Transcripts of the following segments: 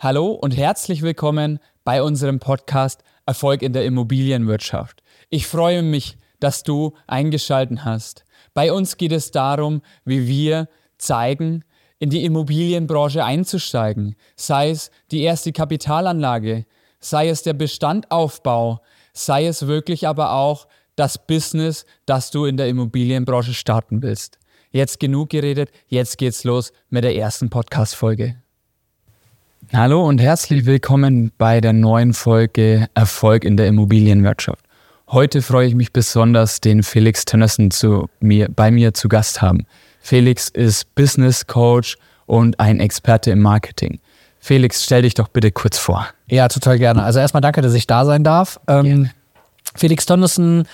Hallo und herzlich willkommen bei unserem Podcast Erfolg in der Immobilienwirtschaft. Ich freue mich, dass du eingeschalten hast. Bei uns geht es darum, wie wir zeigen, in die Immobilienbranche einzusteigen, sei es die erste Kapitalanlage, sei es der Bestandaufbau, sei es wirklich aber auch das Business, das du in der Immobilienbranche starten willst. Jetzt genug geredet, jetzt geht's los mit der ersten Podcast-Folge. Hallo und herzlich willkommen bei der neuen Folge Erfolg in der Immobilienwirtschaft. Heute freue ich mich besonders, den Felix Tönnissen zu mir, bei mir zu Gast haben. Felix ist Business Coach und ein Experte im Marketing. Felix, stell dich doch bitte kurz vor. Ja, total gerne. Also erstmal danke, dass ich da sein darf. Ähm, Felix Tönnissen,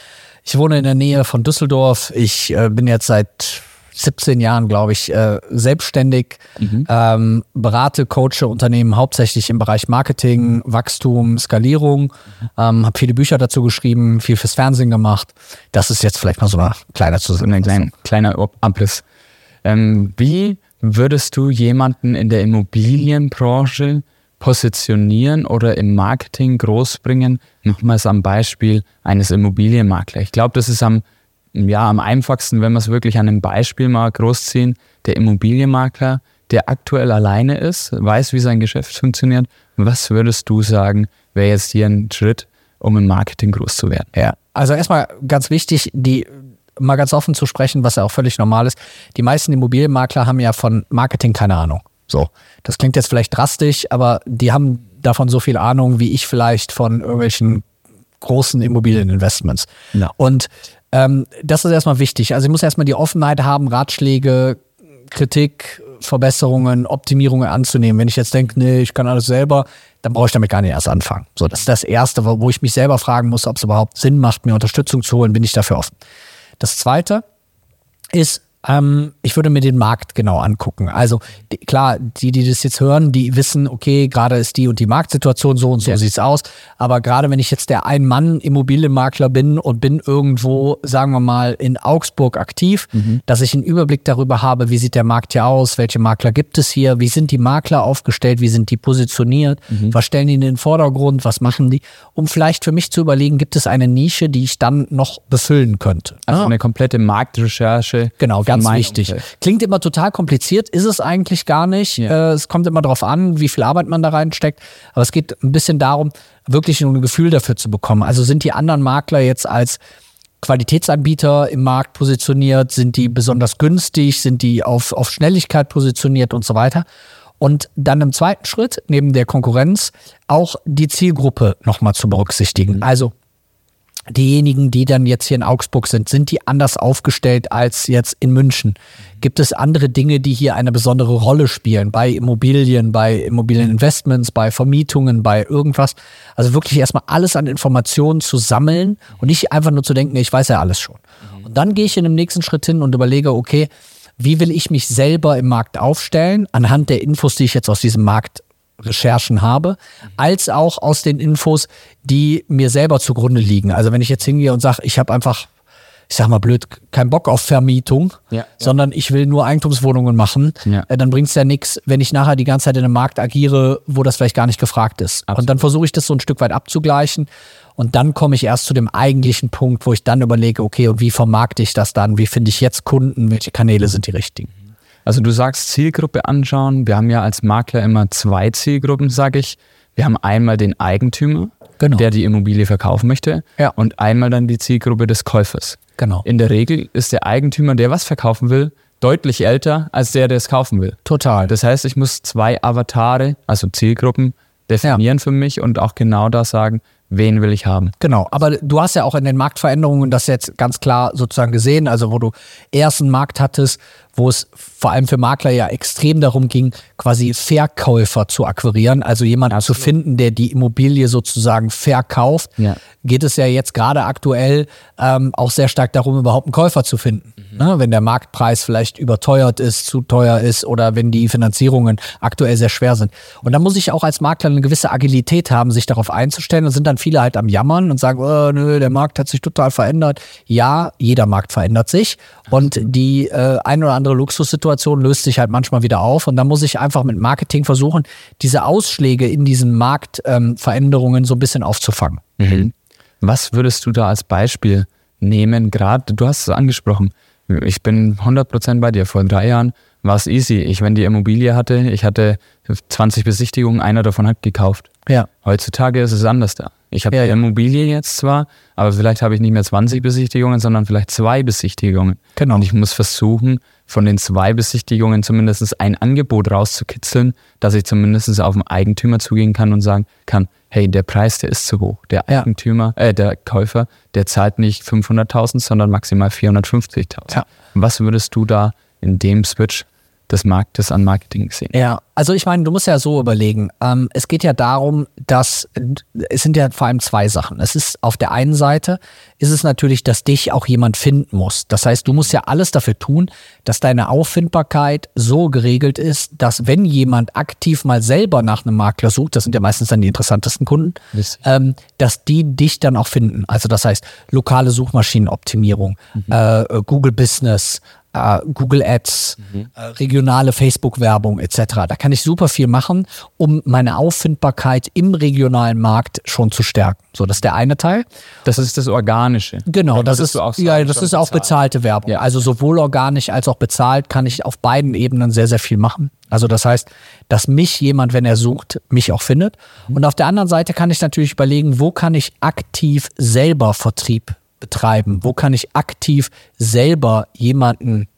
ich wohne in der Nähe von Düsseldorf. Ich äh, bin jetzt seit 17 Jahren, glaube ich, äh, selbstständig, mhm. ähm, berate, coache Unternehmen hauptsächlich im Bereich Marketing, Wachstum, Skalierung, ähm, habe viele Bücher dazu geschrieben, viel fürs Fernsehen gemacht. Das ist jetzt vielleicht mal so ein kleiner Zusammenhang, kleiner Abriss. Ähm, wie würdest du jemanden in der Immobilienbranche positionieren oder im Marketing großbringen? Nochmals am Beispiel eines Immobilienmaklers. Ich glaube, das ist am ja, am einfachsten, wenn wir es wirklich an einem Beispiel mal großziehen, der Immobilienmakler, der aktuell alleine ist, weiß, wie sein Geschäft funktioniert. Was würdest du sagen, wäre jetzt hier ein Schritt, um im Marketing groß zu werden? Ja, also erstmal ganz wichtig, die mal ganz offen zu sprechen, was ja auch völlig normal ist. Die meisten Immobilienmakler haben ja von Marketing keine Ahnung. So, das klingt jetzt vielleicht drastisch, aber die haben davon so viel Ahnung, wie ich vielleicht von irgendwelchen großen Immobilieninvestments. Ja. Und ähm, das ist erstmal wichtig. Also ich muss erstmal die Offenheit haben, Ratschläge, Kritik, Verbesserungen, Optimierungen anzunehmen. Wenn ich jetzt denke, nee, ich kann alles selber, dann brauche ich damit gar nicht erst anfangen. So, das ist das Erste, wo ich mich selber fragen muss, ob es überhaupt Sinn macht, mir Unterstützung zu holen, bin ich dafür offen. Das Zweite ist, ähm, ich würde mir den Markt genau angucken. Also die, klar, die, die das jetzt hören, die wissen, okay, gerade ist die und die Marktsituation so und so ja. sieht's aus. Aber gerade wenn ich jetzt der Ein-Mann-Immobilienmakler bin und bin irgendwo, sagen wir mal, in Augsburg aktiv, mhm. dass ich einen Überblick darüber habe, wie sieht der Markt hier aus, welche Makler gibt es hier, wie sind die Makler aufgestellt, wie sind die positioniert, mhm. was stellen die in den Vordergrund, was machen die, um vielleicht für mich zu überlegen, gibt es eine Nische, die ich dann noch befüllen könnte. Also ah. eine komplette Marktrecherche. Genau, ganz wichtig. Umfeld. Klingt immer total kompliziert, ist es eigentlich gar nicht. Ja. Äh, es kommt immer darauf an, wie viel Arbeit man da reinsteckt. Aber es geht ein bisschen darum, wirklich ein Gefühl dafür zu bekommen. Also sind die anderen Makler jetzt als Qualitätsanbieter im Markt positioniert? Sind die besonders günstig? Sind die auf, auf Schnelligkeit positioniert und so weiter? Und dann im zweiten Schritt, neben der Konkurrenz, auch die Zielgruppe nochmal zu berücksichtigen. Mhm. Also diejenigen, die dann jetzt hier in Augsburg sind, sind die anders aufgestellt als jetzt in München? Gibt es andere Dinge, die hier eine besondere Rolle spielen bei Immobilien, bei Immobilieninvestments, bei Vermietungen, bei irgendwas? Also wirklich erstmal alles an Informationen zu sammeln und nicht einfach nur zu denken, ich weiß ja alles schon. Und dann gehe ich in dem nächsten Schritt hin und überlege, okay, wie will ich mich selber im Markt aufstellen, anhand der Infos, die ich jetzt aus diesem Markt Recherchen habe, als auch aus den Infos, die mir selber zugrunde liegen. Also wenn ich jetzt hingehe und sage, ich habe einfach, ich sag mal blöd, keinen Bock auf Vermietung, ja, sondern ich will nur Eigentumswohnungen machen, ja. äh, dann bringt es ja nichts, wenn ich nachher die ganze Zeit in einem Markt agiere, wo das vielleicht gar nicht gefragt ist. Absolut. Und dann versuche ich das so ein Stück weit abzugleichen. Und dann komme ich erst zu dem eigentlichen Punkt, wo ich dann überlege, okay, und wie vermarkte ich das dann? Wie finde ich jetzt Kunden? Welche Kanäle sind die richtigen? Also du sagst Zielgruppe anschauen. Wir haben ja als Makler immer zwei Zielgruppen, sage ich. Wir haben einmal den Eigentümer, genau. der die Immobilie verkaufen möchte, ja. und einmal dann die Zielgruppe des Käufers. Genau. In der Regel ist der Eigentümer, der was verkaufen will, deutlich älter als der, der es kaufen will. Total. Das heißt, ich muss zwei Avatare, also Zielgruppen, definieren ja. für mich und auch genau da sagen, wen will ich haben. Genau, aber du hast ja auch in den Marktveränderungen das jetzt ganz klar sozusagen gesehen, also wo du erst einen Markt hattest, wo es vor allem für Makler ja extrem darum ging, quasi Verkäufer zu akquirieren, also jemanden Absolut. zu finden, der die Immobilie sozusagen verkauft, ja. geht es ja jetzt gerade aktuell ähm, auch sehr stark darum, überhaupt einen Käufer zu finden. Ne? Wenn der Marktpreis vielleicht überteuert ist, zu teuer ist oder wenn die Finanzierungen aktuell sehr schwer sind. Und da muss ich auch als Makler eine gewisse Agilität haben, sich darauf einzustellen. Da sind dann viele halt am Jammern und sagen, oh, nö, der Markt hat sich total verändert. Ja, jeder Markt verändert sich. Und die äh, ein oder andere Luxussituation löst sich halt manchmal wieder auf und dann muss ich einfach mit Marketing versuchen, diese Ausschläge in diesen Marktveränderungen ähm, so ein bisschen aufzufangen. Mhm. Was würdest du da als Beispiel nehmen? Gerade, du hast es angesprochen, ich bin 100% bei dir. Vor drei Jahren war es easy. Ich, wenn die Immobilie hatte, ich hatte 20 Besichtigungen, einer davon hat gekauft. Ja. Heutzutage ist es anders da. Ich habe Ja, die. Immobilie jetzt zwar, aber vielleicht habe ich nicht mehr 20 Besichtigungen, sondern vielleicht zwei Besichtigungen. Genau. Und ich muss versuchen, von den zwei Besichtigungen zumindest ein Angebot rauszukitzeln, dass ich zumindest auf den Eigentümer zugehen kann und sagen kann, hey, der Preis, der ist zu hoch. Der. Eigentümer, äh, der Käufer, der zahlt nicht 500.000, sondern maximal 450.000. Ja. Was würdest du da in dem Switch des Marktes an Marketing sehen? Ja, also ich meine, du musst ja so überlegen. Ähm, es geht ja darum, dass es sind ja vor allem zwei Sachen. Es ist auf der einen Seite ist es natürlich, dass dich auch jemand finden muss. Das heißt, du musst ja alles dafür tun, dass deine Auffindbarkeit so geregelt ist, dass wenn jemand aktiv mal selber nach einem Makler sucht, das sind ja meistens dann die interessantesten Kunden, ähm, dass die dich dann auch finden. Also das heißt, lokale Suchmaschinenoptimierung, äh, Google Business, äh, Google Ads, äh, regionale Facebook-Werbung etc. Da kann ich super viel machen, um meine Auffindbarkeit im regionalen Markt schon zu stärken. So, das ist der eine Teil. Das ist das Organische. Genau, das ist, auch ja, das ist auch bezahlt? bezahlte Werbung. Ja. Also sowohl organisch als auch bezahlt kann ich auf beiden Ebenen sehr, sehr viel machen. Also das heißt, dass mich jemand, wenn er sucht, mich auch findet. Mhm. Und auf der anderen Seite kann ich natürlich überlegen, wo kann ich aktiv selber Vertrieb betreiben? Wo kann ich aktiv selber jemanden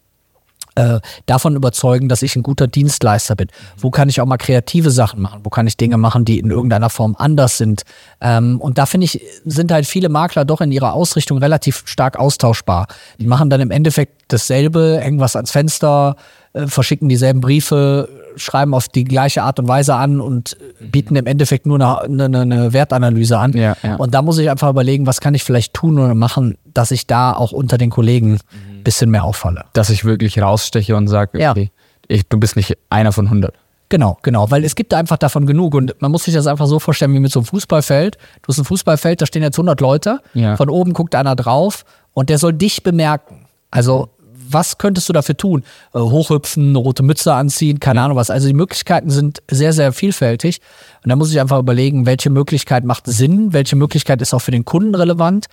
äh, davon überzeugen, dass ich ein guter Dienstleister bin? Wo kann ich auch mal kreative Sachen machen? Wo kann ich Dinge machen, die in irgendeiner Form anders sind? Ähm, und da finde ich, sind halt viele Makler doch in ihrer Ausrichtung relativ stark austauschbar. Die machen dann im Endeffekt dasselbe, hängen was ans Fenster, äh, verschicken dieselben Briefe, schreiben auf die gleiche Art und Weise an und bieten im Endeffekt nur eine, eine, eine Wertanalyse an. Ja, ja. Und da muss ich einfach überlegen, was kann ich vielleicht tun oder machen, dass ich da auch unter den Kollegen ein bisschen mehr auffalle. Dass ich wirklich raussteche und sage, Ja. okay, ich, du bist nicht einer von 100. Genau, genau, weil es gibt einfach davon genug und man muss sich das einfach so vorstellen wie mit so einem Fußballfeld. Du hast ein Fußballfeld, da stehen jetzt 100 Leute, von oben guckt einer drauf und der soll dich bemerken. Also was könntest du dafür tun? Äh, hochhüpfen, eine rote Mütze anziehen, keine Ahnung was. Also die Möglichkeiten sind sehr, sehr vielfältig und da muss ich einfach überlegen, welche Möglichkeit macht Sinn, welche Möglichkeit ist auch für den Kunden relevant,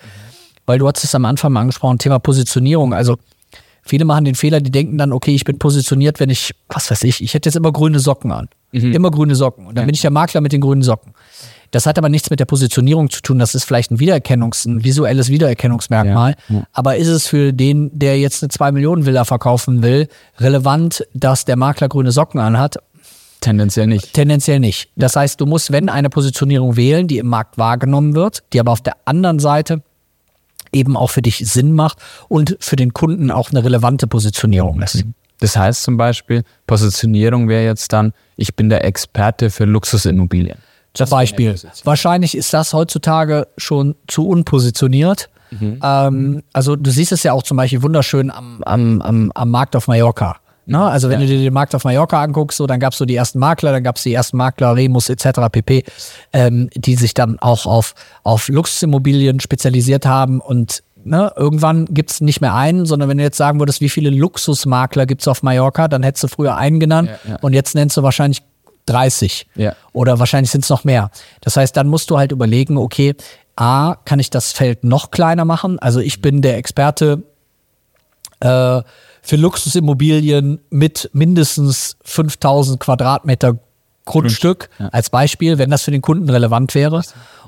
weil du hast es am Anfang mal angesprochen, Thema Positionierung. Also Viele machen den Fehler, die denken dann, okay, ich bin positioniert, wenn ich, was weiß ich, ich hätte jetzt immer grüne Socken an. Immer grüne Socken. Und dann bin ich der Makler mit den grünen Socken. Das hat aber nichts mit der Positionierung zu tun. Das ist vielleicht ein Wiedererkennungs-, ein visuelles Wiedererkennungsmerkmal. Aber ist es für den, der jetzt eine 2 Millionen Villa verkaufen will, relevant, dass der Makler grüne Socken anhat? Tendenziell nicht. Tendenziell nicht. Das heißt, du musst, wenn eine Positionierung wählen, die im Markt wahrgenommen wird, die aber auf der anderen Seite eben auch für dich Sinn macht und für den Kunden auch eine relevante Positionierung ist. Das heißt zum Beispiel, Positionierung wäre jetzt dann, ich bin der Experte für Luxusimmobilien. Zum Beispiel. Wahrscheinlich ist das heutzutage schon zu unpositioniert. Ähm, also du siehst es ja auch zum Beispiel wunderschön am, am, am, am Markt auf Mallorca. Ne? Also wenn du dir den Markt auf Mallorca anguckst, so, dann gab es so die ersten Makler, dann gab es die ersten Makler, Remus etc. pp., ähm, die sich dann auch auf, auf Luxusimmobilien spezialisiert haben und ne, irgendwann gibt es nicht mehr einen, sondern wenn du jetzt sagen würdest, wie viele Luxusmakler gibt es auf Mallorca, dann hättest du früher einen genannt Ja, ja. und jetzt nennst du wahrscheinlich 30. Ja. Oder wahrscheinlich sind es noch mehr. Das heißt, dann musst du halt überlegen, okay, A, kann ich das Feld noch kleiner machen? Also ich bin der Experte äh, für Luxusimmobilien mit mindestens 5000 Quadratmeter Grundstück als Beispiel, wenn das für den Kunden relevant wäre.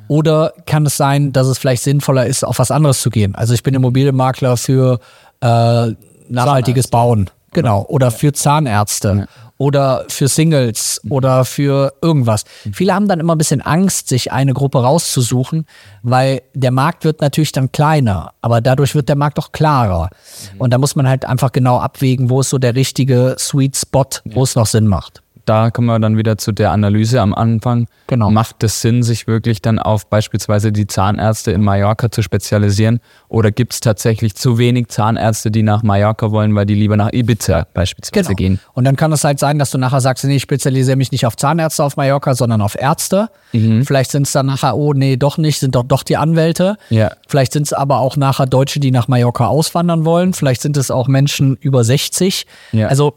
Oder kann es sein, dass es vielleicht sinnvoller ist, auf was anderes zu gehen? Also ich bin Immobilienmakler für äh, nachhaltiges Bauen. Genau. Oder für Zahnärzte. Oder für Singles oder für irgendwas. Viele haben dann immer ein bisschen Angst, sich eine Gruppe rauszusuchen, weil der Markt wird natürlich dann kleiner, aber dadurch wird der Markt auch klarer. Und da muss man halt einfach genau abwägen, wo ist so der richtige Sweet Spot, wo es noch Sinn macht. Da kommen wir dann wieder zu der Analyse am Anfang. Genau. Macht es Sinn, sich wirklich dann auf beispielsweise die Zahnärzte in Mallorca zu spezialisieren? Oder gibt es tatsächlich zu wenig Zahnärzte, die nach Mallorca wollen, weil die lieber nach Ibiza beispielsweise Genau. gehen? Und dann kann es halt sein, dass du nachher sagst, nee, ich spezialisiere mich nicht auf Zahnärzte auf Mallorca, sondern auf Ärzte. Mhm. Vielleicht sind es dann nachher, oh nee, doch nicht, sind doch doch die Anwälte. Ja. Vielleicht sind es aber auch nachher Deutsche, die nach Mallorca auswandern wollen. Vielleicht sind es auch Menschen über 60. Ja. Also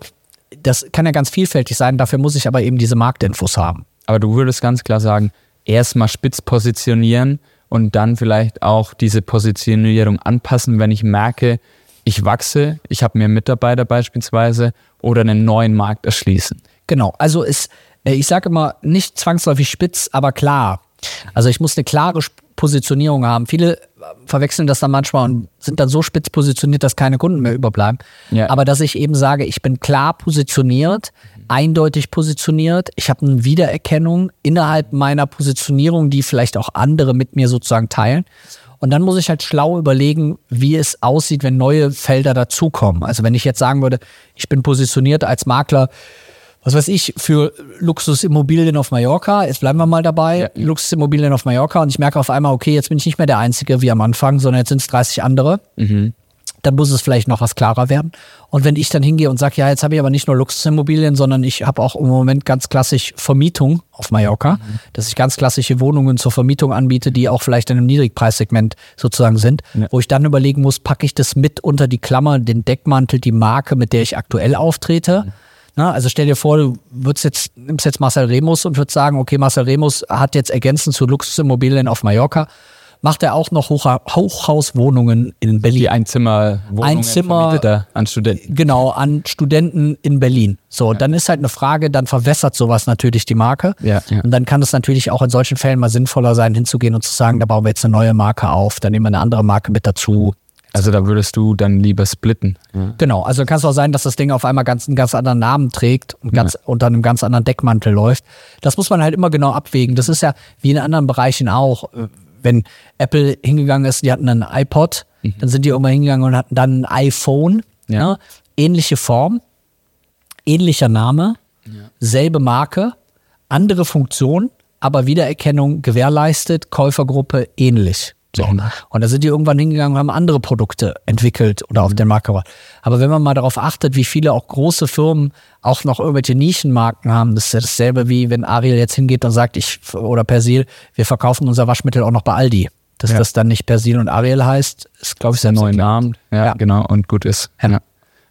das kann ja ganz vielfältig sein. Dafür muss ich aber eben diese Marktinfos haben. Aber du würdest ganz klar sagen, erstmal spitz positionieren und dann vielleicht auch diese Positionierung anpassen, wenn ich merke, ich wachse, ich habe mehr Mitarbeiter beispielsweise oder einen neuen Markt erschließen. Genau, also ist, äh, ich sage immer, nicht zwangsläufig spitz, aber klar. Also ich muss eine klare Positionierung haben. Viele äh, verwechseln das dann manchmal und sind dann so spitz positioniert, dass keine Kunden mehr überbleiben. Ja. Aber dass ich eben sage, ich bin klar positioniert, eindeutig positioniert, ich habe eine Wiedererkennung innerhalb meiner Positionierung, die vielleicht auch andere mit mir sozusagen teilen. Und dann muss ich halt schlau überlegen, wie es aussieht, wenn neue Felder dazukommen. Also wenn ich jetzt sagen würde, ich bin positioniert als Makler, was weiß ich, für Luxusimmobilien auf Mallorca, jetzt bleiben wir mal dabei, Ja. Luxusimmobilien auf Mallorca und ich merke auf einmal, okay, jetzt bin ich nicht mehr der Einzige wie am Anfang, sondern jetzt sind es 30 andere. Dann muss es vielleicht noch was klarer werden. Und wenn ich dann hingehe und sage, ja, jetzt habe ich aber nicht nur Luxusimmobilien, sondern ich habe auch im Moment ganz klassisch Vermietung auf Mallorca, dass ich ganz klassische Wohnungen zur Vermietung anbiete, die auch vielleicht in einem Niedrigpreissegment sozusagen sind, Ja. wo ich dann überlegen muss, packe ich das mit unter die Klammer, den Deckmantel, die Marke, mit der ich aktuell auftrete. Na, also stell dir vor, du würdest jetzt, nimmst jetzt Marcel Remus und würdest sagen, okay, Marcel Remus hat jetzt ergänzend zu Luxusimmobilien auf Mallorca, macht er auch noch Hochha Hochhauswohnungen in Berlin. Die Einzimmerwohnungen Ein Zimmer- er an Studenten. Genau, an Studenten in Berlin. So, dann ist halt eine Frage, dann verwässert sowas natürlich die Marke. Ja, ja. Und dann kann es natürlich auch in solchen Fällen mal sinnvoller sein, hinzugehen und zu sagen, da bauen wir jetzt eine neue Marke auf, dann nehmen wir eine andere Marke mit dazu. Also da würdest du dann lieber splitten. Genau, also kann es auch sein, dass das Ding auf einmal ganz, einen ganz anderen Namen trägt und ganz unter einem ganz anderen Deckmantel läuft. Das muss man halt immer genau abwägen. Das ist ja wie in anderen Bereichen auch. Äh, Wenn Apple hingegangen ist, die hatten einen iPod, dann sind die irgendwann hingegangen und hatten dann ein iPhone. Ja. Ja. Ähnliche Form, ähnlicher Name, selbe Marke, andere Funktion, aber Wiedererkennung gewährleistet, Käufergruppe ähnlich. So. Und da sind die irgendwann hingegangen und haben andere Produkte entwickelt oder auf den Markt gebracht. Aber wenn man mal darauf achtet, wie viele auch große Firmen auch noch irgendwelche Nischenmarken haben, das ist ja dasselbe wie wenn Ariel jetzt hingeht und sagt, ich oder Persil, wir verkaufen unser Waschmittel auch noch bei Aldi. Dass Ja. das dann nicht Persil und Ariel heißt, ist, glaube ich, sehr Neuen neu. Namen. Ja, Ja. genau. Und gut ist. Ja.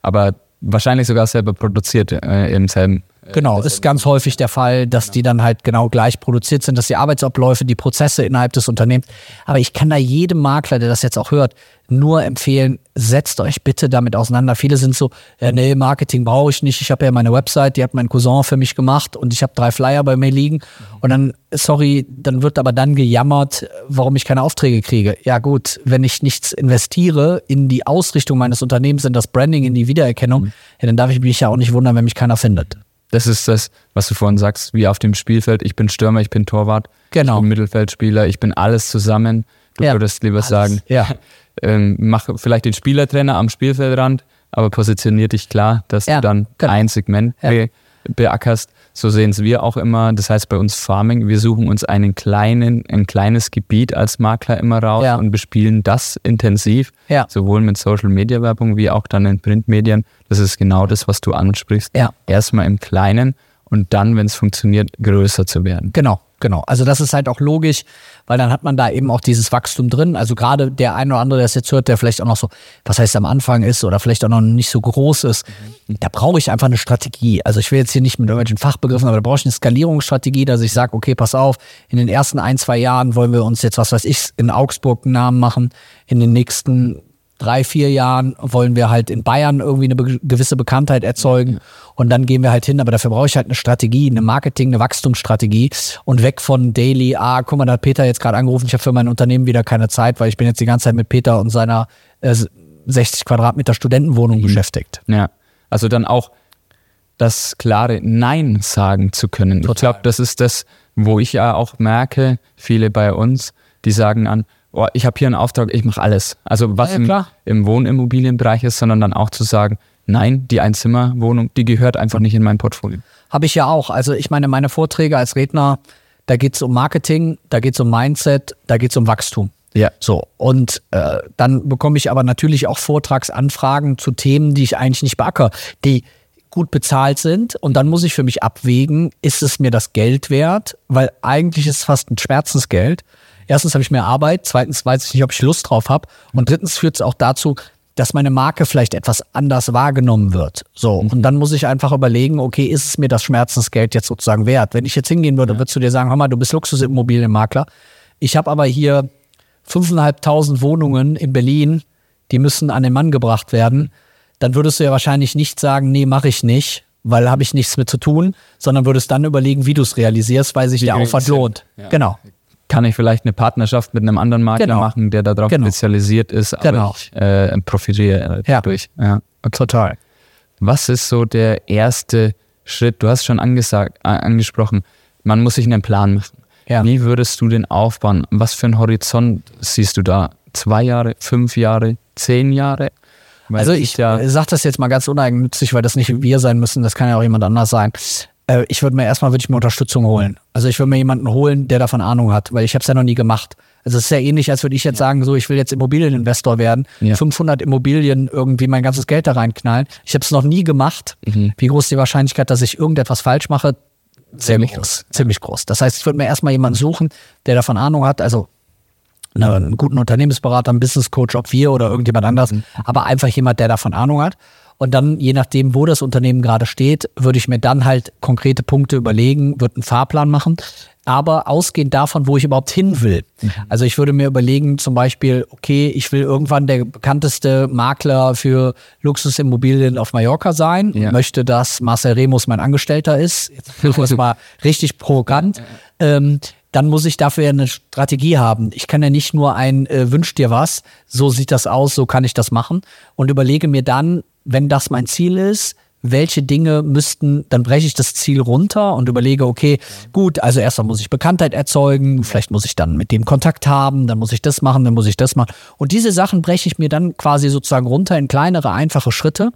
Aber wahrscheinlich sogar selber produziert äh, im selben. Genau, ist ganz häufig der Fall, dass die dann halt genau gleich produziert sind, dass die Arbeitsabläufe, die Prozesse innerhalb des Unternehmens. Aber ich kann da jedem Makler, der das jetzt auch hört, nur empfehlen, setzt euch bitte damit auseinander. Viele sind so, ja, nee, Marketing brauche ich nicht. Ich habe ja meine Website, die hat mein Cousin für mich gemacht und ich habe drei Flyer bei mir liegen. Und dann, sorry, dann wird aber dann gejammert, warum ich keine Aufträge kriege. Ja gut, wenn ich nichts investiere in die Ausrichtung meines Unternehmens, in das Branding, in die Wiedererkennung, ja, dann darf ich mich ja auch nicht wundern, wenn mich keiner findet. Das ist das, was du vorhin sagst, wie auf dem Spielfeld. Ich bin Stürmer, ich bin Torwart, Genau. ich bin Mittelfeldspieler, ich bin alles zusammen. Du Ja, würdest lieber sagen, ja. ähm, mach vielleicht den Spielertrainer am Spielfeldrand, aber positionier dich klar, dass Ja, du dann genau. ein Segment Ja. be beackerst. So sehen es wir auch immer. Das heißt bei uns Farming, wir suchen uns einen kleinen, ein kleines Gebiet als Makler immer raus Ja. und bespielen das intensiv, Ja. sowohl mit Social Media Werbung wie auch dann in Printmedien. Das ist genau das, was du ansprichst. Ja. Erstmal im Kleinen und dann, wenn es funktioniert, größer zu werden. Genau, genau. Also das ist halt auch logisch, weil dann hat man da eben auch dieses Wachstum drin. Also gerade der eine oder andere, der es jetzt hört, der vielleicht auch noch so, was heißt am Anfang ist oder vielleicht auch noch nicht so groß ist, da brauche ich einfach eine Strategie. Also ich will jetzt hier nicht mit irgendwelchen Fachbegriffen, aber da brauche ich eine Skalierungsstrategie, dass ich sage, okay, pass auf, in den ersten ein, zwei Jahren wollen wir uns jetzt, was weiß ich, in Augsburg einen Namen machen, in den nächsten drei, vier Jahren wollen wir halt in Bayern irgendwie eine be gewisse Bekanntheit erzeugen und dann gehen wir halt hin, aber dafür brauche ich halt eine Strategie, eine Marketing, eine Wachstumsstrategie und weg von Daily, ah, guck mal, da hat Peter jetzt gerade angerufen, ich habe für mein Unternehmen wieder keine Zeit, weil ich bin jetzt die ganze Zeit mit Peter und seiner äh, 60 Quadratmeter Studentenwohnung beschäftigt. Ja, also dann auch das klare Nein sagen zu können. Ich glaube, das ist das, wo ich ja auch merke, viele bei uns, die sagen an, oh, ich habe hier einen Auftrag, ich mache alles. Also was Ja, im, im Wohnimmobilienbereich ist, sondern dann auch zu sagen, nein, die Einzimmerwohnung, die gehört einfach nicht in mein Portfolio. Habe ich ja auch. Also ich meine, meine Vorträge als Redner, da geht es um Marketing, da geht es um Mindset, da geht es um Wachstum. Ja. So, und äh, dann bekomme ich aber natürlich auch Vortragsanfragen zu Themen, die ich eigentlich nicht beackere, die gut bezahlt sind. Und dann muss ich für mich abwägen, ist es mir das Geld wert? Weil eigentlich ist es fast ein Schmerzensgeld. Erstens habe ich mehr Arbeit, zweitens weiß ich nicht, ob ich Lust drauf habe. Und drittens führt es auch dazu, dass meine Marke vielleicht etwas anders wahrgenommen wird. So, und dann muss ich einfach überlegen, okay, ist es mir das Schmerzensgeld jetzt sozusagen wert? Wenn ich jetzt hingehen würde, ja. würdest du dir sagen, hör mal, du bist Luxusimmobilienmakler. Ich habe aber hier 5.500 Wohnungen in Berlin, die müssen an den Mann gebracht werden. Dann würdest du ja wahrscheinlich nicht sagen, nee, mache ich nicht, weil habe ich nichts mit zu tun, sondern würdest dann überlegen, wie du es realisierst, weil sich wie der Aufwand lohnt. Ja. Genau kann ich vielleicht eine Partnerschaft mit einem anderen Makler genau. machen, der darauf genau. spezialisiert ist, aber genau. ich äh, profitiere ja. dadurch. Ja. Okay. Total. Was ist so der erste Schritt? Du hast schon angesagt, äh, angesprochen, man muss sich einen Plan machen. Ja. Wie würdest du den aufbauen? Was für einen Horizont siehst du da? Zwei Jahre, fünf Jahre, zehn Jahre? Weil also ich ja sage das jetzt mal ganz uneigennützig, weil das nicht wir sein müssen, das kann ja auch jemand anders sein. Äh, ich würde mir erstmal würde ich mir Unterstützung holen. Also ich würde mir jemanden holen, der davon Ahnung hat, weil ich habe es ja noch nie gemacht. Also es ist ja ähnlich, als würde ich jetzt ja. sagen, so ich will jetzt Immobilieninvestor werden, ja. 500 Immobilien irgendwie mein ganzes Geld da reinknallen. Ich habe es noch nie gemacht. Mhm. Wie groß ist die Wahrscheinlichkeit, dass ich irgendetwas falsch mache? Ziemlich groß. Ziemlich groß. Das heißt, ich würde mir erstmal jemanden suchen, der davon Ahnung hat. Also einen guten Unternehmensberater, einen Business Coach, ob wir oder irgendjemand anders, mhm. aber einfach jemand, der davon Ahnung hat. Und dann, je nachdem, wo das Unternehmen gerade steht, würde ich mir dann halt konkrete Punkte überlegen, würde einen Fahrplan machen. Aber ausgehend davon, wo ich überhaupt hin will. Mhm. Also ich würde mir überlegen, zum Beispiel, okay, ich will irgendwann der bekannteste Makler für Luxusimmobilien auf Mallorca sein, ja. möchte, dass Marcel Remus mein Angestellter ist. Jetzt das mal richtig provokant. Ähm, dann muss ich dafür ja eine Strategie haben. Ich kann ja nicht nur ein äh, Wünsch dir was, so sieht das aus, so kann ich das machen und überlege mir dann, wenn das mein Ziel ist, welche Dinge müssten, dann breche ich das Ziel runter und überlege, okay, gut, also erstmal muss ich Bekanntheit erzeugen, vielleicht muss ich dann mit dem Kontakt haben, dann muss ich das machen, dann muss ich das machen. Und diese Sachen breche ich mir dann quasi sozusagen runter in kleinere, einfache Schritte.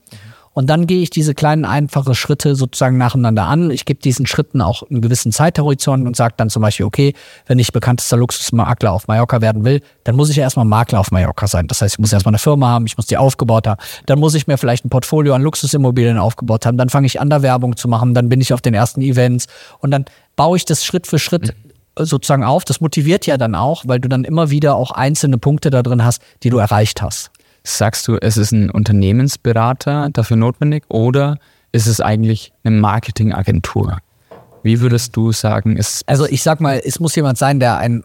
Und dann gehe ich diese kleinen, einfachen Schritte sozusagen nacheinander an. Ich gebe diesen Schritten auch einen gewissen Zeithorizont und sage dann zum Beispiel, okay, wenn ich bekanntester Luxusmakler auf Mallorca werden will, dann muss ich ja erstmal Makler auf Mallorca sein. Das heißt, ich muss erstmal eine Firma haben, ich muss die aufgebaut haben. Dann muss ich mir vielleicht ein Portfolio an Luxusimmobilien aufgebaut haben. Dann fange ich an, da Werbung zu machen. Dann bin ich auf den ersten Events und dann baue ich das Schritt für Schritt sozusagen auf. Das motiviert ja dann auch, weil du dann immer wieder auch einzelne Punkte da drin hast, die du erreicht hast. Sagst du, es ist ein Unternehmensberater dafür notwendig oder ist es eigentlich eine Marketingagentur? Wie würdest du sagen, ist. Also ich sag mal, es muss jemand sein, der ein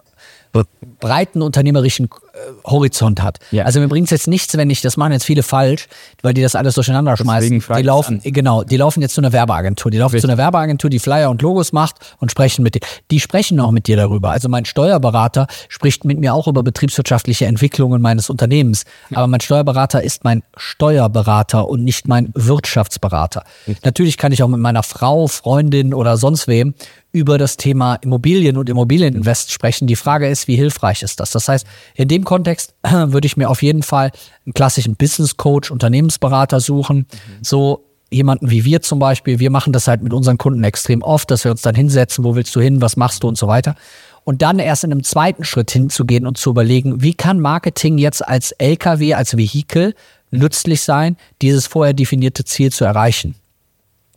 breiten unternehmerischen äh, Horizont hat. Ja. Also mir bringt es jetzt nichts, wenn ich, das machen jetzt viele falsch, weil die das alles durcheinander schmeißen. Die laufen, an. genau, die laufen jetzt zu einer Werbeagentur. Die laufen Richtig. zu einer Werbeagentur, die Flyer und Logos macht und sprechen mit dir. Die sprechen auch mit dir darüber. Also mein Steuerberater spricht mit mir auch über betriebswirtschaftliche Entwicklungen meines Unternehmens. Ja. Aber mein Steuerberater ist mein Steuerberater und nicht mein Wirtschaftsberater. Richtig. Natürlich kann ich auch mit meiner Frau, Freundin oder sonst wem über das Thema Immobilien und Immobilieninvest sprechen. Die Frage ist, wie hilfreich ist das? Das heißt, in dem Kontext würde ich mir auf jeden Fall einen klassischen Business Coach, Unternehmensberater suchen. Mhm. So jemanden wie wir zum Beispiel. Wir machen das halt mit unseren Kunden extrem oft, dass wir uns dann hinsetzen, wo willst du hin, was machst du und so weiter. Und dann erst in einem zweiten Schritt hinzugehen und zu überlegen, wie kann Marketing jetzt als LKW, als Vehikel nützlich sein, dieses vorher definierte Ziel zu erreichen.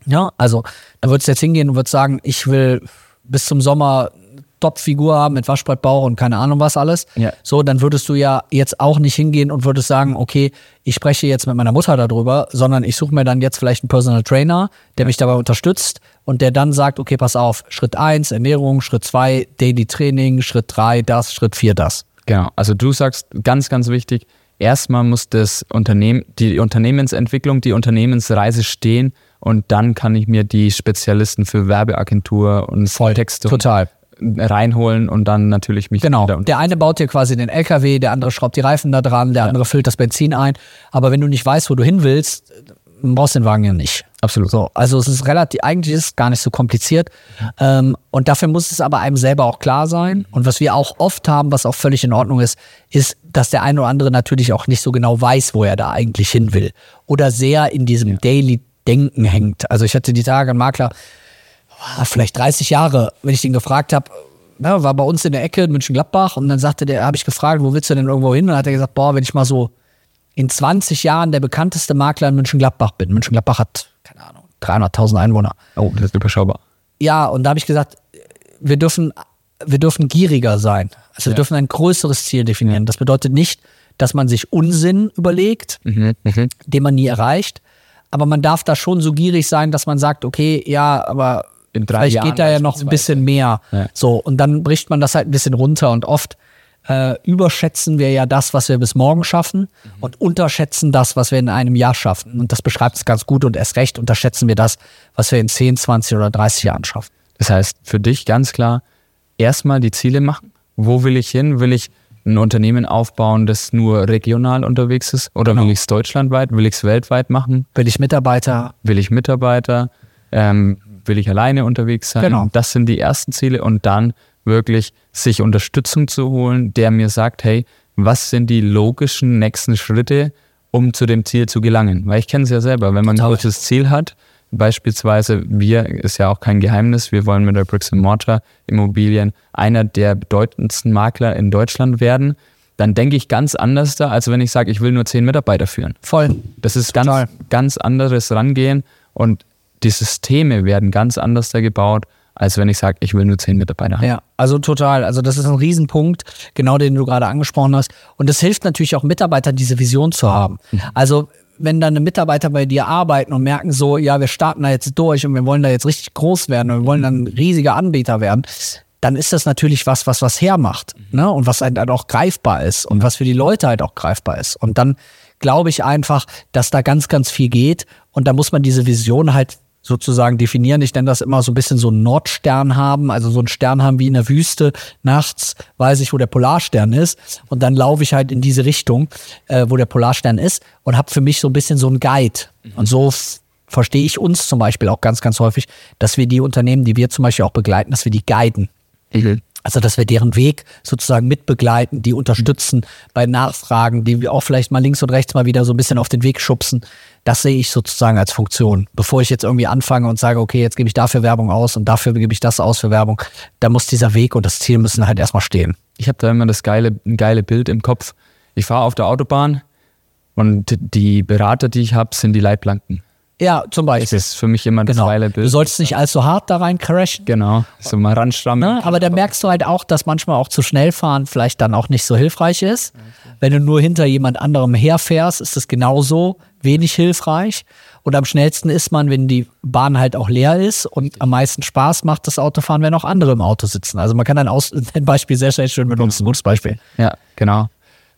Ja, also da würdest du jetzt hingehen und würdest sagen, ich will bis zum Sommer Top-Figur haben mit Waschbrettbauch und keine Ahnung was alles. Ja. So, dann würdest du ja jetzt auch nicht hingehen und würdest sagen, okay, ich spreche jetzt mit meiner Mutter darüber, sondern ich suche mir dann jetzt vielleicht einen Personal Trainer, der mich dabei unterstützt und der dann sagt, okay, pass auf, Schritt eins Ernährung, Schritt zwei Daily Training, Schritt drei das, Schritt vier das. Genau, also du sagst ganz, ganz wichtig, erstmal muss das Unternehmen, die Unternehmensentwicklung, die Unternehmensreise stehen und dann kann ich mir die Spezialisten für Werbeagentur und Voll, Texte total reinholen und dann natürlich mich genau der eine baut dir quasi den LKW der andere schraubt die Reifen da dran der ja. andere füllt das Benzin ein aber wenn du nicht weißt wo du hin willst brauchst den Wagen ja nicht. Absolut. So, also es ist relativ, eigentlich ist es gar nicht so kompliziert. Ähm, und dafür muss es aber einem selber auch klar sein. Und was wir auch oft haben, was auch völlig in Ordnung ist, ist, dass der eine oder andere natürlich auch nicht so genau weiß, wo er da eigentlich hin will. Oder sehr in diesem Daily-Denken hängt. Also ich hatte die Tage einen Makler, vielleicht 30 Jahre, wenn ich den gefragt habe, na, war bei uns in der Ecke in München-Gladbach und dann sagte der, habe ich gefragt, wo willst du denn irgendwo hin? Und dann hat er gesagt, boah, wenn ich mal so in 20 Jahren der bekannteste Makler in München-Gladbach bin. München-Gladbach hat, keine Ahnung, 300.000 Einwohner. Oh, das ist überschaubar. Ja, und da habe ich gesagt, wir dürfen, wir dürfen gieriger sein. Also wir Ja. dürfen ein größeres Ziel definieren. Das bedeutet nicht, dass man sich Unsinn überlegt, Mhm. den man nie erreicht. Aber man darf da schon so gierig sein, dass man sagt, okay, ja, aber In drei vielleicht Jahren geht da ja noch ein bisschen mehr. Ja. So, und dann bricht man das halt ein bisschen runter und oft äh, überschätzen wir ja das, was wir bis morgen schaffen Mhm. und unterschätzen das, was wir in einem Jahr schaffen. Und das beschreibt es ganz gut und erst recht unterschätzen wir das, was wir in 10, 20 oder 30 Jahren schaffen. Das heißt, für dich ganz klar, erstmal die Ziele machen. Wo will ich hin? Will ich ein Unternehmen aufbauen, das nur regional unterwegs ist? Oder Genau. will ich es deutschlandweit? Will ich es weltweit machen? Will ich Mitarbeiter? Will ich Mitarbeiter? Ähm, will ich alleine unterwegs sein? Genau. Das sind die ersten Ziele und dann wirklich sich Unterstützung zu holen, der mir sagt, hey, was sind die logischen nächsten Schritte, um zu dem Ziel zu gelangen? Weil ich kenne es ja selber, wenn man ein großes Ziel hat, beispielsweise wir, ist ja auch kein Geheimnis, wir wollen mit der Bricks Mortar Immobilien einer der bedeutendsten Makler in Deutschland werden, dann denke ich ganz anders da, als wenn ich sage, ich will nur zehn Mitarbeiter führen. Voll. Das ist Total. ganz, ganz anderes Rangehen und die Systeme werden ganz anders da gebaut, als wenn ich sage, ich will nur zehn Mitarbeiter haben. Ja, also total. Also das ist ein Riesenpunkt, genau den du gerade angesprochen hast. Und es hilft natürlich auch Mitarbeitern, diese Vision zu haben. Also wenn dann Mitarbeiter bei dir arbeiten und merken so, ja, wir starten da jetzt durch und wir wollen da jetzt richtig groß werden und wir wollen dann ein riesiger Anbieter werden, dann ist das natürlich was, was was hermacht, ne? Und was halt dann auch greifbar ist und was für die Leute halt auch greifbar ist. Und dann glaube ich einfach, dass da ganz, ganz viel geht und da muss man diese Vision halt sozusagen definieren. Ich nenne das immer so ein bisschen so einen Nordstern haben, also so einen Stern haben wie in der Wüste. Nachts weiß ich, wo der Polarstern ist und dann laufe ich halt in diese Richtung, äh, wo der Polarstern ist und habe für mich so ein bisschen so einen Guide. Und so verstehe ich uns zum Beispiel auch ganz, ganz häufig, dass wir die Unternehmen, die wir zum Beispiel auch begleiten, dass wir die guiden. Also, dass wir deren Weg sozusagen mitbegleiten, die unterstützen bei Nachfragen, die wir auch vielleicht mal links und rechts mal wieder so ein bisschen auf den Weg schubsen. Das sehe ich sozusagen als Funktion. Bevor ich jetzt irgendwie anfange und sage, okay, jetzt gebe ich dafür Werbung aus und dafür gebe ich das aus für Werbung, da muss dieser Weg und das Ziel müssen halt erstmal stehen. Ich habe da immer das geile, geile Bild im Kopf. Ich fahre auf der Autobahn und die Berater, die ich habe, sind die Leitplanken. Ja, zum Das Beispiel. ist für mich immer das Genau. geile Du Bild. sollst nicht allzu hart da rein crashen. Genau, so mal ranstrammen. Ne? Aber da merkst du halt auch, dass manchmal auch zu schnell fahren vielleicht dann auch nicht so hilfreich ist. Wenn du nur hinter jemand anderem herfährst, ist das genauso wenig hilfreich. Und am schnellsten ist man, wenn die Bahn halt auch leer ist und am meisten Spaß macht das Autofahren, wenn auch andere im Auto sitzen. Also man kann ein, Aus ein Beispiel sehr, sehr schön benutzen. Gutes Beispiel. Ja, genau.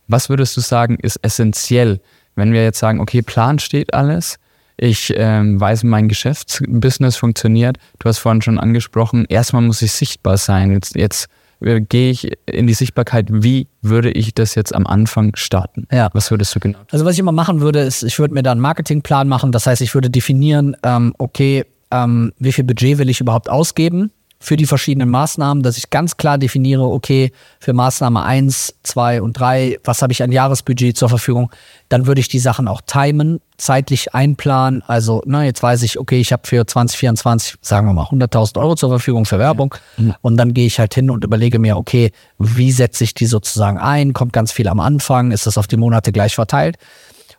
Was würdest du sagen, ist essentiell, wenn wir jetzt sagen, okay, Plan steht alles, ich ähm, weiß, mein Geschäftsbusiness funktioniert. Du hast vorhin schon angesprochen, erstmal muss ich sichtbar sein. Jetzt, jetzt äh, gehe ich in die Sichtbarkeit. Wie würde ich das jetzt am Anfang starten? Ja. Was würdest du genau tun? Also was ich immer machen würde, ist, ich würde mir da einen Marketingplan machen. Das heißt, ich würde definieren, ähm, okay, ähm, wie viel Budget will ich überhaupt ausgeben für die verschiedenen Maßnahmen, dass ich ganz klar definiere, okay, für Maßnahme 1, 2 und 3, was habe ich an Jahresbudget zur Verfügung? Dann würde ich die Sachen auch timen, zeitlich einplanen. Also, na, jetzt weiß ich, okay, ich habe für 2024, sagen wir mal, 100.000 Euro zur Verfügung für Werbung. Und dann gehe ich halt hin und überlege mir, okay, wie setze ich die sozusagen ein? Kommt ganz viel am Anfang? Ist das auf die Monate gleich verteilt?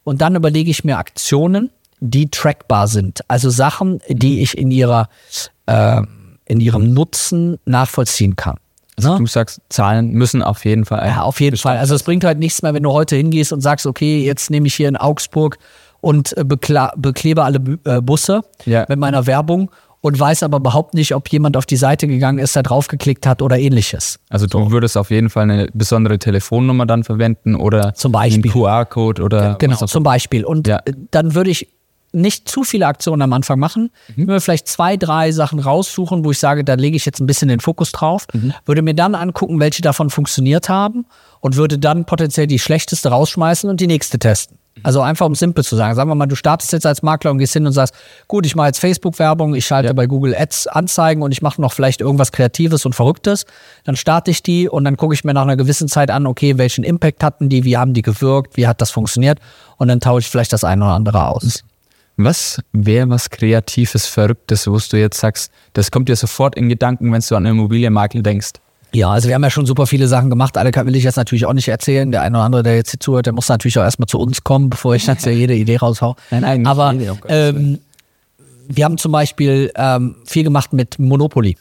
Und dann überlege ich mir Aktionen, die trackbar sind. Also Sachen, die ich in ihrer, äh, in ihrem Nutzen nachvollziehen kann. Ne? Du sagst, Zahlen müssen auf jeden Fall. Ja, auf jeden Fall. Also es bringt halt nichts mehr, wenn du heute hingehst und sagst, okay, jetzt nehme ich hier in Augsburg und äh, beklebe alle äh, Busse Ja. mit meiner Werbung und weiß aber überhaupt nicht, ob jemand auf die Seite gegangen ist, da draufgeklickt hat oder ähnliches. Also du würdest auf jeden Fall eine besondere Telefonnummer dann verwenden oder Zum Beispiel. einen QR-Code oder Genau, was auch zum Beispiel. Und Ja. dann würde ich nicht zu viele Aktionen am Anfang machen. Ich würde mir vielleicht zwei, drei Sachen raussuchen, wo ich sage, da lege ich jetzt ein bisschen den Fokus drauf. Würde mir dann angucken, welche davon funktioniert haben und würde dann potenziell die schlechteste rausschmeißen und die nächste testen. Also einfach um simpel zu sagen. Sagen wir mal, du startest jetzt als Makler und gehst hin und sagst, gut, ich mache jetzt Facebook-Werbung, ich schalte bei Google Ads Anzeigen und ich mache noch vielleicht irgendwas Kreatives und Verrücktes. Dann starte ich die und dann gucke ich mir nach einer gewissen Zeit an, okay, welchen Impact hatten die, wie haben die gewirkt, wie hat das funktioniert und dann tausche ich vielleicht das eine oder andere aus. Was wäre was Kreatives, Verrücktes, wo du jetzt sagst, das kommt dir sofort in Gedanken, wenn du an Immobilienmakler denkst? Ja, also wir haben ja schon super viele Sachen gemacht. Alle kann, will ich jetzt natürlich auch nicht erzählen. Der eine oder andere, der jetzt hier zuhört, der muss natürlich auch erstmal zu uns kommen, bevor ich jetzt ja jede Idee raushau. Nein, nein, Aber jede, um ähm, wir haben zum Beispiel ähm, viel gemacht mit Monopoly.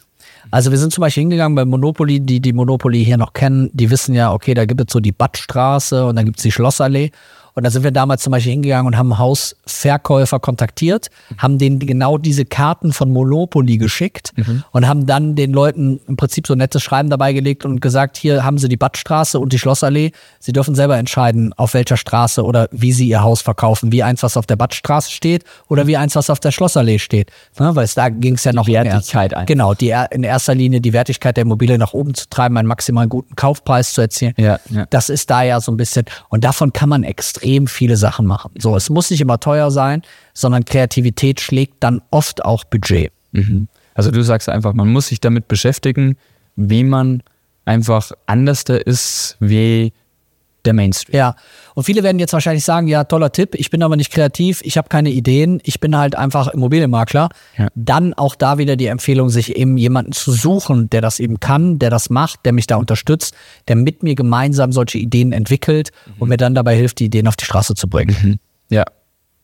Also wir sind zum Beispiel hingegangen bei Monopoly, die die Monopoly hier noch kennen, die wissen ja, okay, da gibt es so die Badstraße und dann gibt es die Schlossallee. Und da sind wir damals zum Beispiel hingegangen und haben Hausverkäufer kontaktiert, haben denen genau diese Karten von Monopoly geschickt und haben dann den Leuten im Prinzip so ein nettes Schreiben dabei gelegt und gesagt, hier haben sie die Badstraße und die Schlossallee. Sie dürfen selber entscheiden, auf welcher Straße oder wie sie ihr Haus verkaufen. Wie eins, was auf der Badstraße steht oder wie eins, was auf der Schlossallee steht. Ne, weil es da ging es ja noch um Wertigkeit ein. Genau, die in erster Linie die Wertigkeit der Immobilie nach oben zu treiben, einen maximal guten Kaufpreis zu erzielen. Ja, ja. Das ist da ja so ein bisschen, und davon kann man extrem viele Sachen machen. So, es muss nicht immer teuer sein, sondern Kreativität schlägt dann oft auch Budget. Mhm. Also du sagst einfach, man muss sich damit beschäftigen, wie man einfach anders da ist wie der Mainstream. Ja, und viele werden jetzt wahrscheinlich sagen, ja, toller Tipp, ich bin aber nicht kreativ, ich habe keine Ideen, ich bin halt einfach Immobilienmakler. Ja. Dann auch da wieder die Empfehlung, sich eben jemanden zu suchen, der das eben kann, der das macht, der mich da unterstützt, der mit mir gemeinsam solche Ideen entwickelt und mir dann dabei hilft, die Ideen auf die Straße zu bringen. Ja.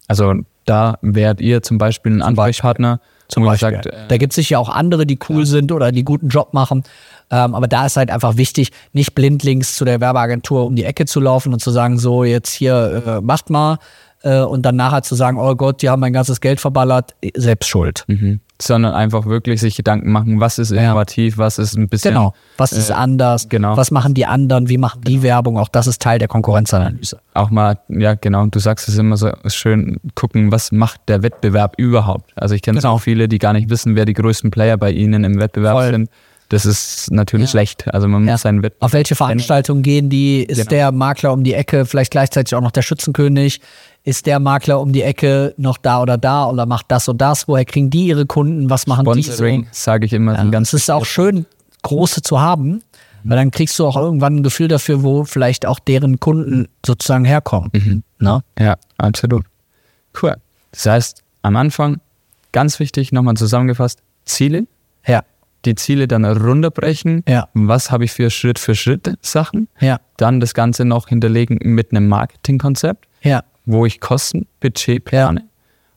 Also da wärt ihr zum Beispiel ein Ansprechpartner, Zum Beispiel. sagt, äh, da gibt es sicher auch andere, die cool sind oder die guten Job machen. Ähm, aber da ist halt einfach wichtig, nicht blindlings zu der Werbeagentur um die Ecke zu laufen und zu sagen, so jetzt hier äh, macht mal äh, und dann nachher zu sagen, oh Gott, die haben mein ganzes Geld verballert, selbst schuld. mhm. sondern einfach wirklich sich Gedanken machen, was ist innovativ, was ist ein bisschen Genau. Was ist äh, anders? genau. Was machen die anderen? Wie machen die Werbung? Auch das ist Teil der Konkurrenzanalyse. auch mal, ja genau, du sagst es immer so schön, gucken, was macht der Wettbewerb überhaupt. Also ich kenne Genau. auch viele, die gar nicht wissen, wer die größten Player bei ihnen im Wettbewerb Voll. sind. Das ist natürlich schlecht. Also man muss Ja. seinen Wettbewerb Auf welche Veranstaltungen gehen die? Ist Genau. der Makler um die Ecke vielleicht gleichzeitig auch noch der Schützenkönig? Ist der Makler um die Ecke noch da oder da oder macht das und das? Woher kriegen die ihre Kunden? Was machen die? so? Sponsoring, sage ich immer, sind ganz Es ist auch schön, große zu haben, weil dann kriegst du auch irgendwann ein Gefühl dafür, wo vielleicht auch deren Kunden sozusagen herkommen. Mhm. Ne? Ja, absolut. Cool. Das heißt, am Anfang, ganz wichtig, nochmal zusammengefasst, Ziele, Ja, die Ziele dann runterbrechen. Ja. Was habe ich für Schritt für Schritt Sachen? ja, Dann das Ganze noch hinterlegen mit einem Marketingkonzept, ja, wo ich Kosten, Budget plane.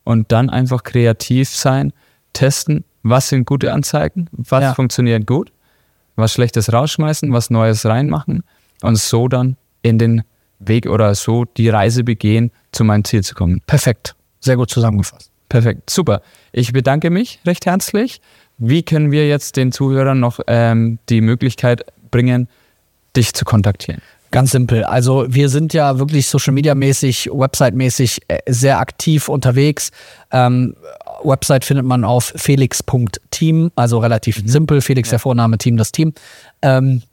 Und dann einfach kreativ sein, testen, was sind gute Anzeigen, was Ja. funktioniert gut, was Schlechtes rausschmeißen, was Neues reinmachen und so dann in den Weg oder so die Reise begehen, zu meinem Ziel zu kommen. perfekt. Sehr gut zusammengefasst. Perfekt, super. Ich bedanke mich recht herzlich. Wie können wir jetzt den Zuhörern noch ähm, die Möglichkeit bringen, dich zu kontaktieren? Ganz simpel. Also wir sind ja wirklich Social Media mäßig, Website mäßig äh, sehr aktiv unterwegs. Ähm, Website findet man auf felix.team, also relativ simpel. Felix der Vorname, Team das Team. Ähm,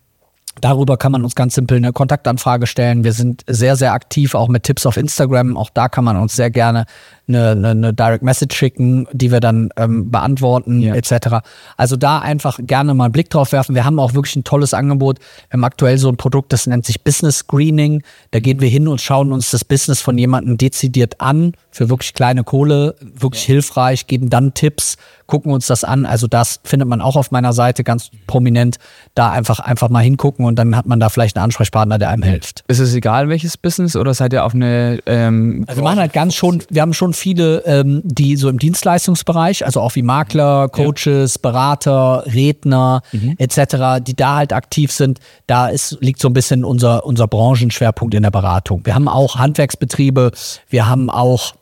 Darüber kann man uns ganz simpel eine Kontaktanfrage stellen. Wir sind sehr, sehr aktiv, auch mit Tipps auf Instagram. Auch da kann man uns sehr gerne eine, eine, eine Direct Message schicken, die wir dann ähm, beantworten, Ja. etc. Also da einfach gerne mal einen Blick drauf werfen. Wir haben auch wirklich ein tolles Angebot. Wir haben aktuell so ein Produkt, das nennt sich Business Screening. Da gehen wir hin und schauen uns das Business von jemandem dezidiert an, für wirklich kleine Kohle, wirklich hilfreich, geben dann Tipps, gucken uns das an. Also das findet man auch auf meiner Seite ganz prominent. Da einfach, einfach mal hingucken und dann hat man da vielleicht einen Ansprechpartner, der einem hilft. Ist es egal, welches Business oder seid ihr auf eine ähm, Also wir machen halt ganz schon, wir haben schon viele, ähm, die so im Dienstleistungsbereich, also auch wie Makler, Coaches, Berater, Redner etc., die da halt aktiv sind. Da ist, liegt so ein bisschen unser, unser Branchenschwerpunkt in der Beratung. Wir haben auch Handwerksbetriebe, wir haben auch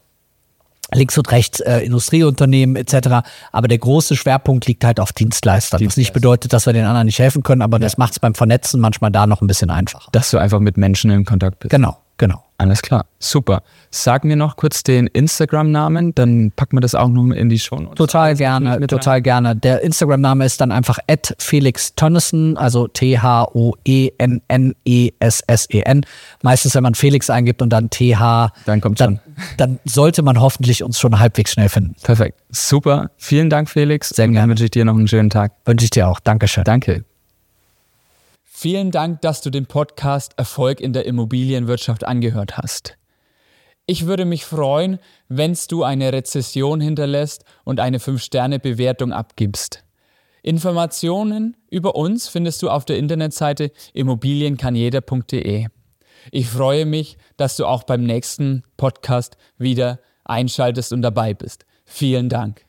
links und rechts äh, Industrieunternehmen etc. Aber der große Schwerpunkt liegt halt auf Dienstleistern. Was nicht bedeutet, dass wir den anderen nicht helfen können, aber das macht es beim Vernetzen manchmal da noch ein bisschen einfacher. dass du einfach mit Menschen in Kontakt bist. Genau. Genau. Alles klar, super. Sag mir noch kurz den Instagram-Namen, dann packen wir das auch noch in die Show. Total gerne, total gerne. Der Instagram-Name ist dann einfach Felix Tönnissen, also T-H-O-E-N-N-E-S-S-E-N. Meistens, wenn man Felix eingibt und dann T-H, dann kommt dann, dann sollte man hoffentlich uns schon halbwegs schnell finden. Perfekt, super. Vielen Dank, Felix. Sehr gerne. Dann wünsche ich dir noch einen schönen Tag. Wünsche ich dir auch. Dankeschön. Danke. Vielen Dank, dass du den Podcast Erfolg in der Immobilienwirtschaft angehört hast. Ich würde mich freuen, wenn du eine Rezession hinterlässt und eine 5-Sterne-Bewertung abgibst. Informationen über uns findest du auf der Internetseite immobilienkannjeder.de. Ich freue mich, dass du auch beim nächsten Podcast wieder einschaltest und dabei bist. Vielen Dank.